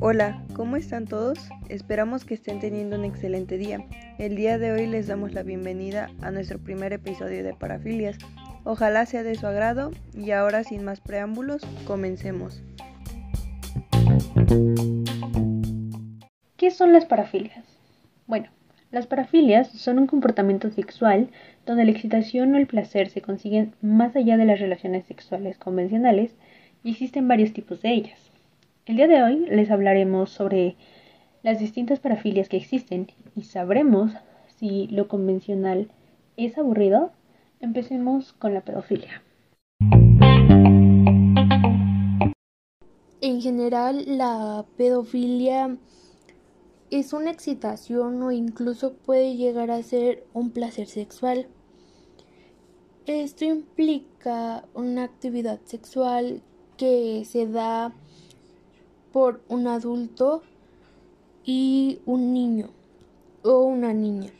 Hola, ¿cómo están todos? Esperamos que estén teniendo un excelente día. El día de hoy les damos la bienvenida a nuestro primer episodio de Parafilias. Ojalá sea de su agrado y ahora sin más preámbulos, comencemos. ¿Qué son las parafilias? Bueno, las parafilias son un comportamiento sexual donde la excitación o el placer se consiguen más allá de las relaciones sexuales convencionales y existen varios tipos de ellas. El día de hoy les hablaremos sobre las distintas parafilias que existen y sabremos si lo convencional es aburrido. Empecemos con la pedofilia. En general, la pedofilia es una excitación o incluso puede llegar a ser un placer sexual. Esto implica una actividad sexual que se da por un adulto y un niño o una niña.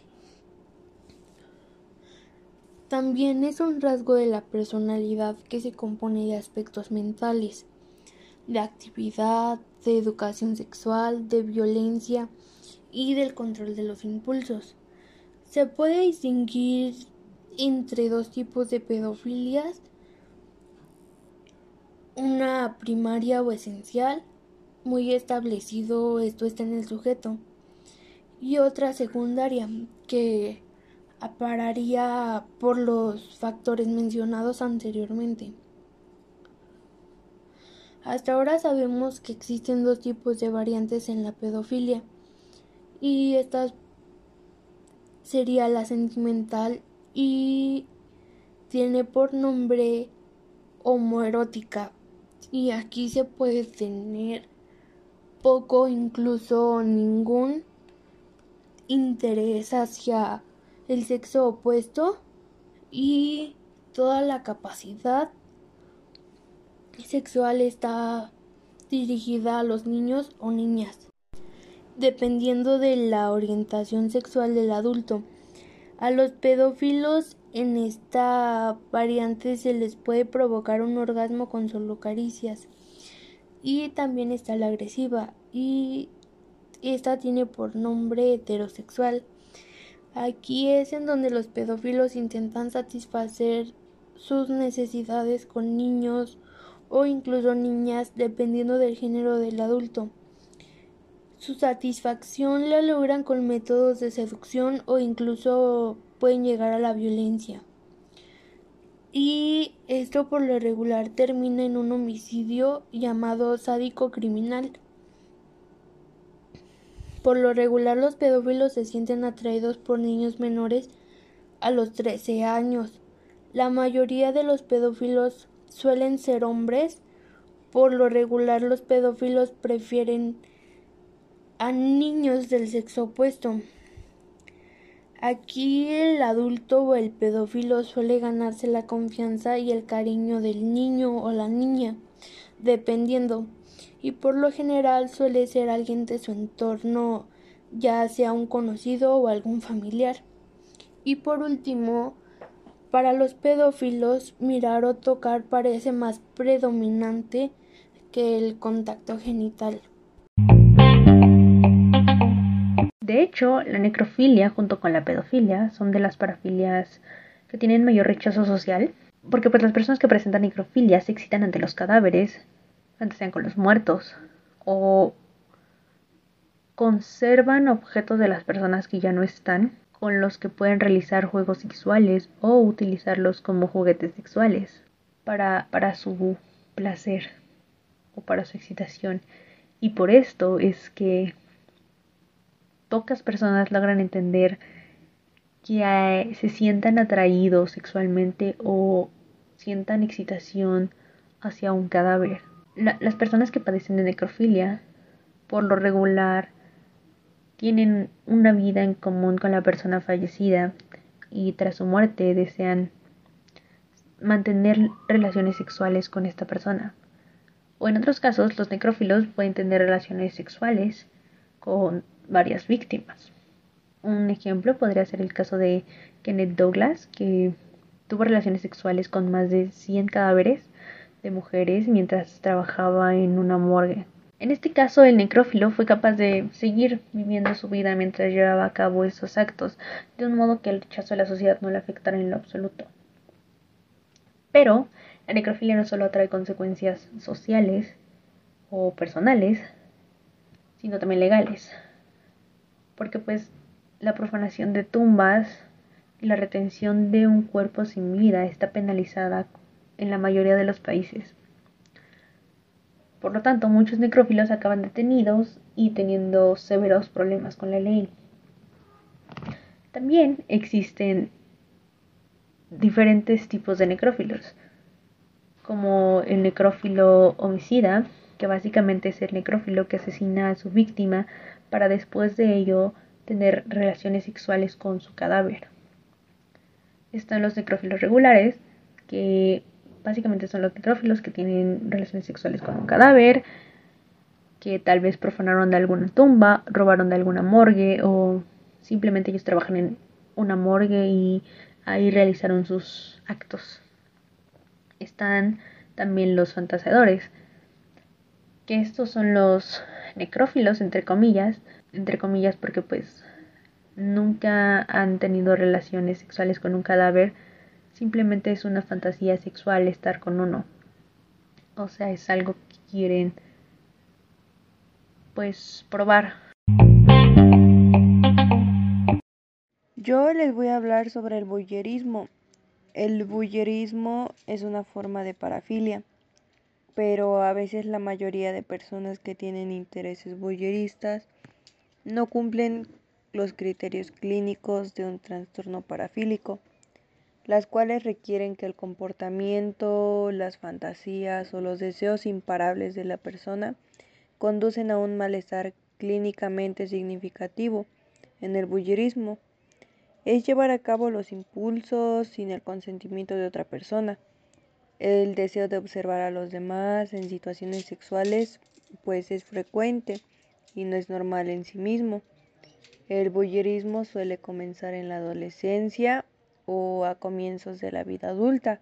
También es un rasgo de la personalidad que se compone de aspectos mentales, de actividad, de educación sexual, de violencia y del control de los impulsos. Se puede distinguir entre dos tipos de pedofilias, una primaria o esencial, muy establecido esto está en el sujeto, y otra secundaria que apararía por los factores mencionados anteriormente. Hasta ahora sabemos que existen dos tipos de variantes en la pedofilia y esta sería la sentimental y tiene por nombre homoerótica. Y aquí se puede tener poco incluso ningún interés hacia el sexo opuesto y toda la capacidad sexual está dirigida a los niños o niñas dependiendo de la orientación sexual del adulto. A los pedófilos en esta variante se les puede provocar un orgasmo con solo caricias. Y también está la agresiva y esta tiene por nombre heterosexual. Aquí es en donde los pedófilos intentan satisfacer sus necesidades con niños o incluso niñas dependiendo del género del adulto. Su satisfacción la logran con métodos de seducción o incluso pueden llegar a la violencia. Y esto por lo regular termina en un homicidio llamado sádico criminal. Por lo regular los pedófilos se sienten atraídos por niños menores a los 13 años. La mayoría de los pedófilos suelen ser hombres. Por lo regular los pedófilos prefieren a niños del sexo opuesto. Aquí el adulto o el pedófilo suele ganarse la confianza y el cariño del niño o la niña, dependiendo, y por lo general suele ser alguien de su entorno, ya sea un conocido o algún familiar. Y por último, para los pedófilos, mirar o tocar parece más predominante que el contacto genital. De hecho, la necrofilia junto con la pedofilia son de las parafilias que tienen mayor rechazo social, porque pues las personas que presentan necrofilia se excitan ante los cadáveres, sean con los muertos, o conservan objetos de las personas que ya no están, con los que pueden realizar juegos sexuales o utilizarlos como juguetes sexuales para, para su placer o para su excitación. Y por esto es que pocas personas logran entender que eh, se sientan atraídos sexualmente o sientan excitación hacia un cadáver. las personas que padecen de necrofilia, por lo regular, tienen una vida en común con la persona fallecida y tras su muerte desean mantener relaciones sexuales con esta persona. O en otros casos, los necrófilos pueden tener relaciones sexuales con varias víctimas. Un ejemplo podría ser el caso de Kenneth Douglas, que tuvo relaciones sexuales con más de 100 cadáveres de mujeres mientras trabajaba en una morgue. En este caso, el necrófilo fue capaz de seguir viviendo su vida mientras llevaba a cabo esos actos, de un modo que el rechazo de la sociedad no le afectara en lo absoluto. Pero la necrofilia no solo trae consecuencias sociales o personales, sino también legales. Porque pues la profanación de tumbas y la retención de un cuerpo sin vida está penalizada en la mayoría de los países. Por lo tanto, muchos necrófilos acaban detenidos y teniendo severos problemas con la ley. También existen diferentes tipos de necrófilos, como el necrófilo homicida, que básicamente es el necrófilo que asesina a su víctima para después de ello tener relaciones sexuales con su cadáver. Están los necrófilos regulares, que básicamente son los necrófilos que tienen relaciones sexuales con un cadáver, que tal vez profanaron de alguna tumba, robaron de alguna morgue o simplemente ellos trabajan en una morgue y ahí realizaron sus actos. Están también los fantaseadores, que estos son los necrófilos, entre comillas, entre comillas porque pues nunca han tenido relaciones sexuales con un cadáver, simplemente es una fantasía sexual estar con uno. O sea, es algo que quieren pues probar. Yo les voy a hablar sobre el bullerismo. El bullerismo es una forma de parafilia pero a veces la mayoría de personas que tienen intereses voyeristas no cumplen los criterios clínicos de un trastorno parafílico, las cuales requieren que el comportamiento, las fantasías o los deseos imparables de la persona conducen a un malestar clínicamente significativo en el bullerismo. Es llevar a cabo los impulsos sin el consentimiento de otra persona el deseo de observar a los demás en situaciones sexuales pues es frecuente y no es normal en sí mismo. El bullerismo suele comenzar en la adolescencia o a comienzos de la vida adulta.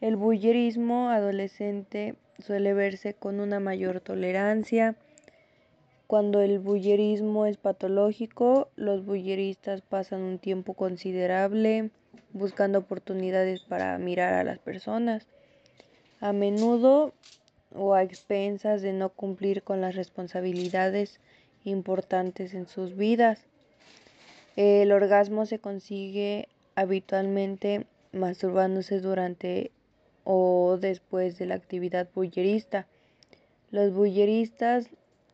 El bullerismo adolescente suele verse con una mayor tolerancia. Cuando el bullerismo es patológico, los bulleristas pasan un tiempo considerable buscando oportunidades para mirar a las personas, a menudo o a expensas de no cumplir con las responsabilidades importantes en sus vidas. El orgasmo se consigue habitualmente masturbándose durante o después de la actividad bullerista. Los bulleristas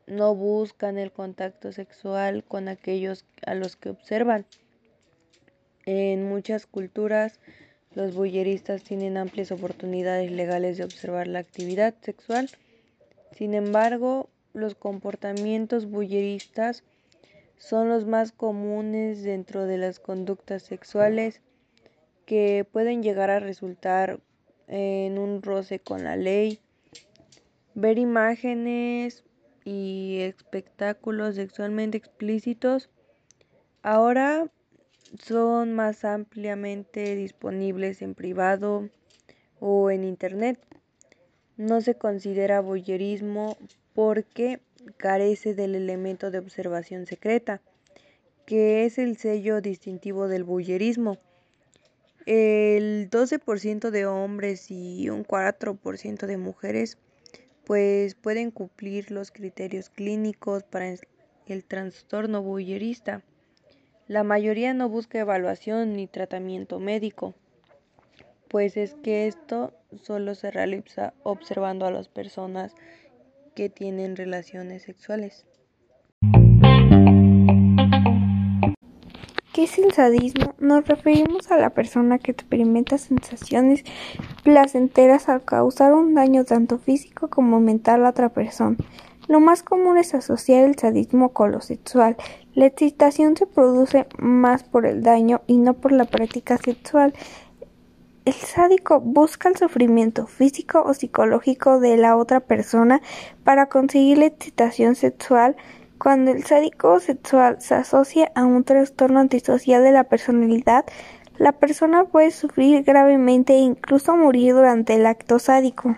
no buscan el contacto sexual con aquellos a los que observan. En muchas culturas, los bulleristas tienen amplias oportunidades legales de observar la actividad sexual. Sin embargo, los comportamientos bulleristas son los más comunes dentro de las conductas sexuales que pueden llegar a resultar en un roce con la ley, ver imágenes y espectáculos sexualmente explícitos. Ahora son más ampliamente disponibles en privado o en Internet. No se considera voyerismo porque carece del elemento de observación secreta, que es el sello distintivo del voyerismo. El 12% de hombres y un 4% de mujeres pues pueden cumplir los criterios clínicos para el trastorno voyerista. La mayoría no busca evaluación ni tratamiento médico, pues es que esto solo se realiza observando a las personas que tienen relaciones sexuales. ¿Qué es el sadismo? Nos referimos a la persona que experimenta sensaciones placenteras al causar un daño tanto físico como mental a otra persona. Lo más común es asociar el sadismo con lo sexual. La excitación se produce más por el daño y no por la práctica sexual. El sádico busca el sufrimiento físico o psicológico de la otra persona para conseguir la excitación sexual. Cuando el sádico sexual se asocia a un trastorno antisocial de la personalidad, la persona puede sufrir gravemente e incluso morir durante el acto sádico.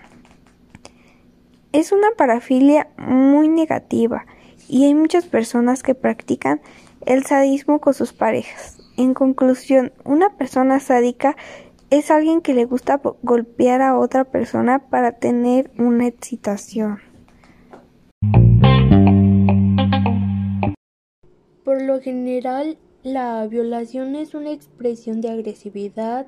Es una parafilia muy negativa y hay muchas personas que practican el sadismo con sus parejas. En conclusión, una persona sádica es alguien que le gusta golpear a otra persona para tener una excitación. Por lo general, la violación es una expresión de agresividad,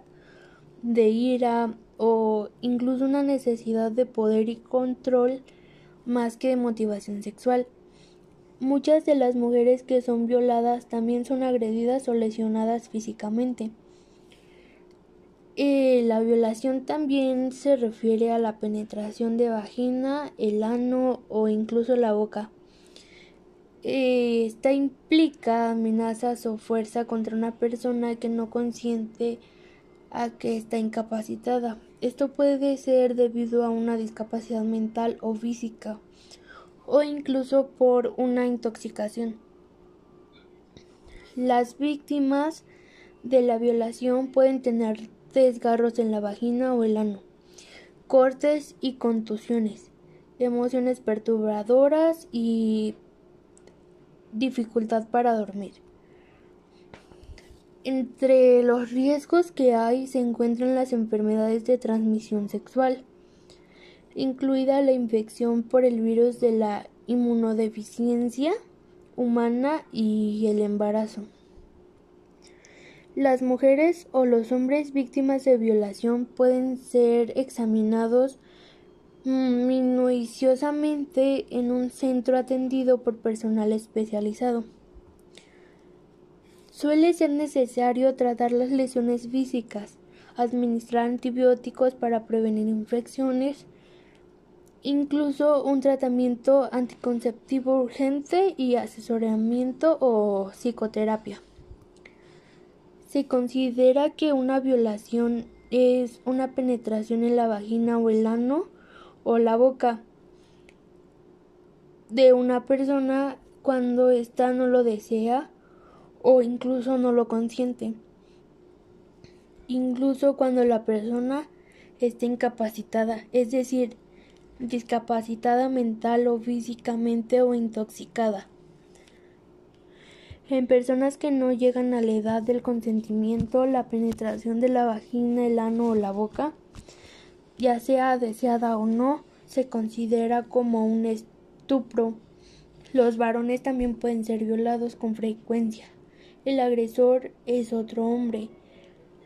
de ira o incluso una necesidad de poder y control más que de motivación sexual. Muchas de las mujeres que son violadas también son agredidas o lesionadas físicamente. Eh, la violación también se refiere a la penetración de vagina, el ano o incluso la boca. Eh, esta implica amenazas o fuerza contra una persona que no consiente a que está incapacitada. Esto puede ser debido a una discapacidad mental o física o incluso por una intoxicación. Las víctimas de la violación pueden tener desgarros en la vagina o el ano, cortes y contusiones, emociones perturbadoras y dificultad para dormir. Entre los riesgos que hay se encuentran las enfermedades de transmisión sexual, incluida la infección por el virus de la inmunodeficiencia humana y el embarazo. Las mujeres o los hombres víctimas de violación pueden ser examinados minuciosamente en un centro atendido por personal especializado. Suele ser necesario tratar las lesiones físicas, administrar antibióticos para prevenir infecciones, incluso un tratamiento anticonceptivo urgente y asesoramiento o psicoterapia. Se considera que una violación es una penetración en la vagina o el ano o la boca de una persona cuando ésta no lo desea o incluso no lo consiente. Incluso cuando la persona está incapacitada, es decir, discapacitada mental o físicamente o intoxicada. En personas que no llegan a la edad del consentimiento, la penetración de la vagina, el ano o la boca ya sea deseada o no, se considera como un estupro. Los varones también pueden ser violados con frecuencia. El agresor es otro hombre.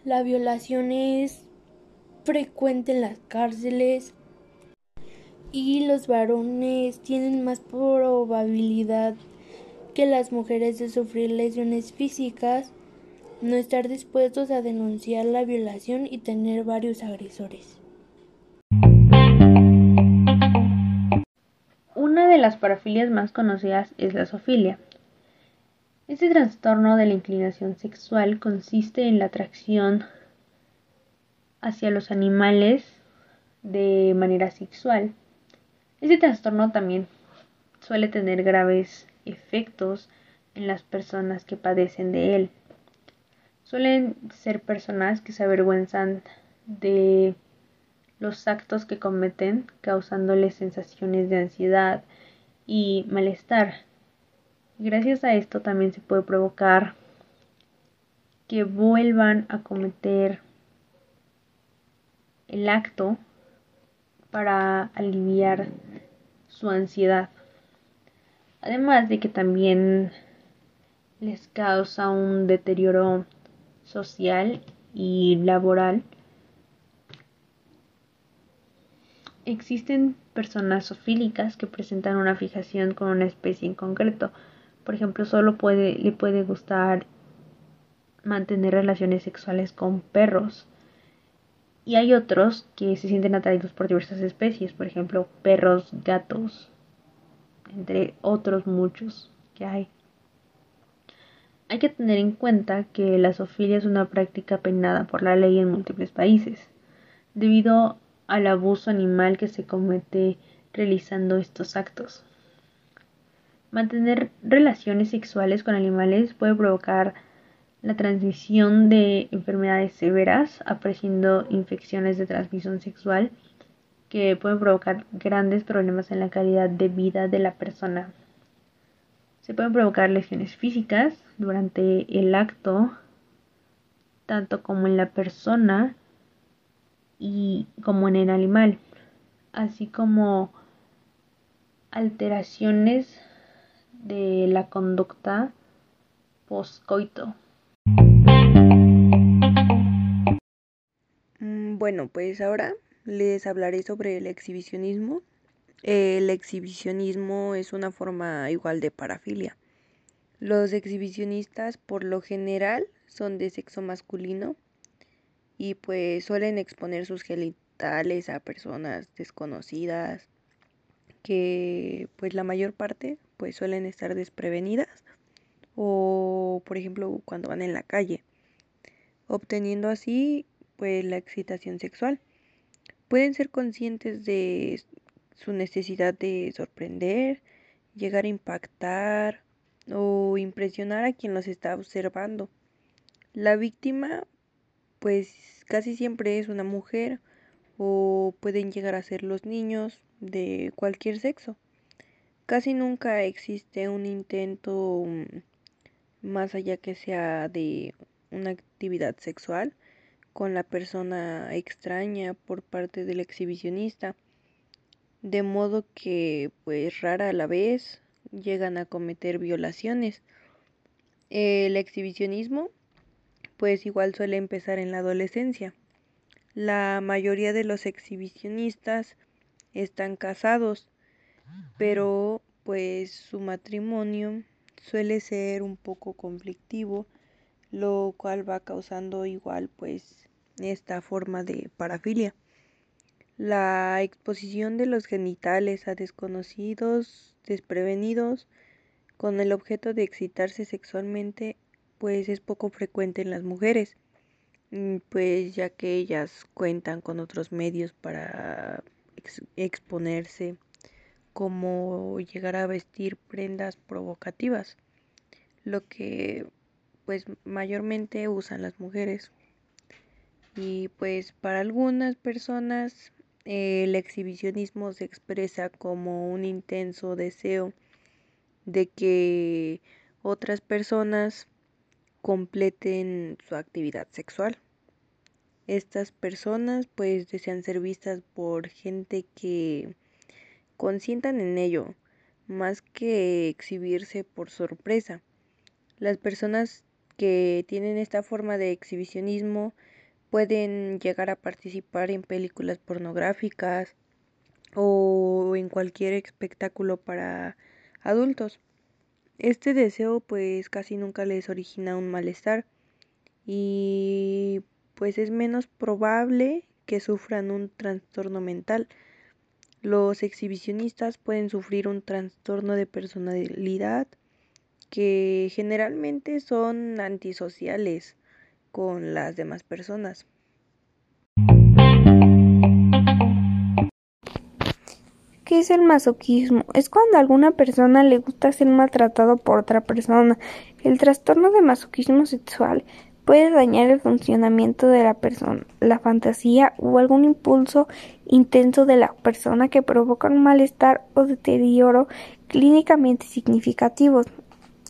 La violación es frecuente en las cárceles y los varones tienen más probabilidad que las mujeres de sufrir lesiones físicas, no estar dispuestos a denunciar la violación y tener varios agresores. Una de las parafilias más conocidas es la zoofilia. Este trastorno de la inclinación sexual consiste en la atracción hacia los animales de manera sexual. Este trastorno también suele tener graves efectos en las personas que padecen de él. Suelen ser personas que se avergüenzan de los actos que cometen causándoles sensaciones de ansiedad y malestar. Gracias a esto también se puede provocar que vuelvan a cometer el acto para aliviar su ansiedad. Además de que también les causa un deterioro social y laboral Existen personas zoofílicas que presentan una fijación con una especie en concreto. Por ejemplo, solo puede, le puede gustar mantener relaciones sexuales con perros. Y hay otros que se sienten atraídos por diversas especies, por ejemplo, perros, gatos, entre otros muchos que hay. Hay que tener en cuenta que la zoofilia es una práctica penada por la ley en múltiples países, debido al abuso animal que se comete realizando estos actos. Mantener relaciones sexuales con animales puede provocar la transmisión de enfermedades severas, apareciendo infecciones de transmisión sexual que pueden provocar grandes problemas en la calidad de vida de la persona. Se pueden provocar lesiones físicas durante el acto, tanto como en la persona y como en el animal, así como alteraciones de la conducta postcoito. Mm, bueno, pues ahora les hablaré sobre el exhibicionismo. El exhibicionismo es una forma igual de parafilia. Los exhibicionistas por lo general son de sexo masculino y pues suelen exponer sus genitales a personas desconocidas que pues la mayor parte pues suelen estar desprevenidas o por ejemplo cuando van en la calle obteniendo así pues la excitación sexual pueden ser conscientes de su necesidad de sorprender llegar a impactar o impresionar a quien los está observando la víctima pues casi siempre es una mujer o pueden llegar a ser los niños de cualquier sexo. Casi nunca existe un intento mm, más allá que sea de una actividad sexual con la persona extraña por parte del exhibicionista, de modo que pues rara a la vez llegan a cometer violaciones. El exhibicionismo pues igual suele empezar en la adolescencia. La mayoría de los exhibicionistas están casados, pero pues su matrimonio suele ser un poco conflictivo, lo cual va causando igual pues esta forma de parafilia. La exposición de los genitales a desconocidos desprevenidos con el objeto de excitarse sexualmente pues es poco frecuente en las mujeres, mm, pues ya que ellas cuentan con otros medios para exponerse, como llegar a vestir prendas provocativas, lo que pues mayormente usan las mujeres. Y pues para algunas personas el exhibicionismo se expresa como un intenso deseo de que otras personas completen su actividad sexual. Estas personas pues desean ser vistas por gente que consientan en ello, más que exhibirse por sorpresa. Las personas que tienen esta forma de exhibicionismo pueden llegar a participar en películas pornográficas o en cualquier espectáculo para adultos. Este deseo pues casi nunca les origina un malestar y pues es menos probable que sufran un trastorno mental. Los exhibicionistas pueden sufrir un trastorno de personalidad que generalmente son antisociales con las demás personas. ¿Qué es el masoquismo? Es cuando a alguna persona le gusta ser maltratado por otra persona. El trastorno de masoquismo sexual puede dañar el funcionamiento de la persona, la fantasía o algún impulso intenso de la persona que provoca un malestar o deterioro clínicamente significativos.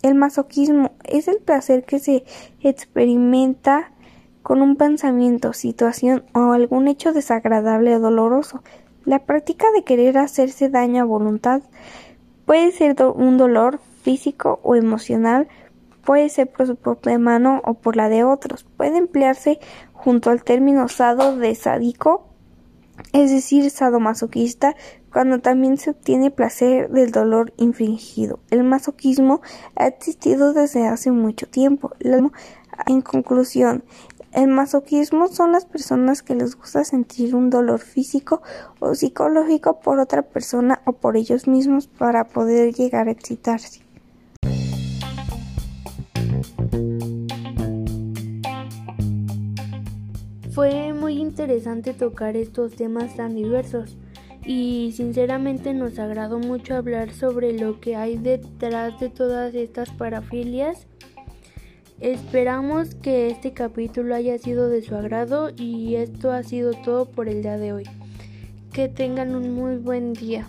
El masoquismo es el placer que se experimenta con un pensamiento, situación o algún hecho desagradable o doloroso la práctica de querer hacerse daño a voluntad puede ser un dolor físico o emocional, puede ser por su propia mano o por la de otros. Puede emplearse junto al término sado de sádico, es decir, sadomasoquista, cuando también se obtiene placer del dolor infringido. El masoquismo ha existido desde hace mucho tiempo. En conclusión, el masoquismo son las personas que les gusta sentir un dolor físico o psicológico por otra persona o por ellos mismos para poder llegar a excitarse. Fue muy interesante tocar estos temas tan diversos y sinceramente nos agradó mucho hablar sobre lo que hay detrás de todas estas parafilias Esperamos que este capítulo haya sido de su agrado y esto ha sido todo por el día de hoy. Que tengan un muy buen día.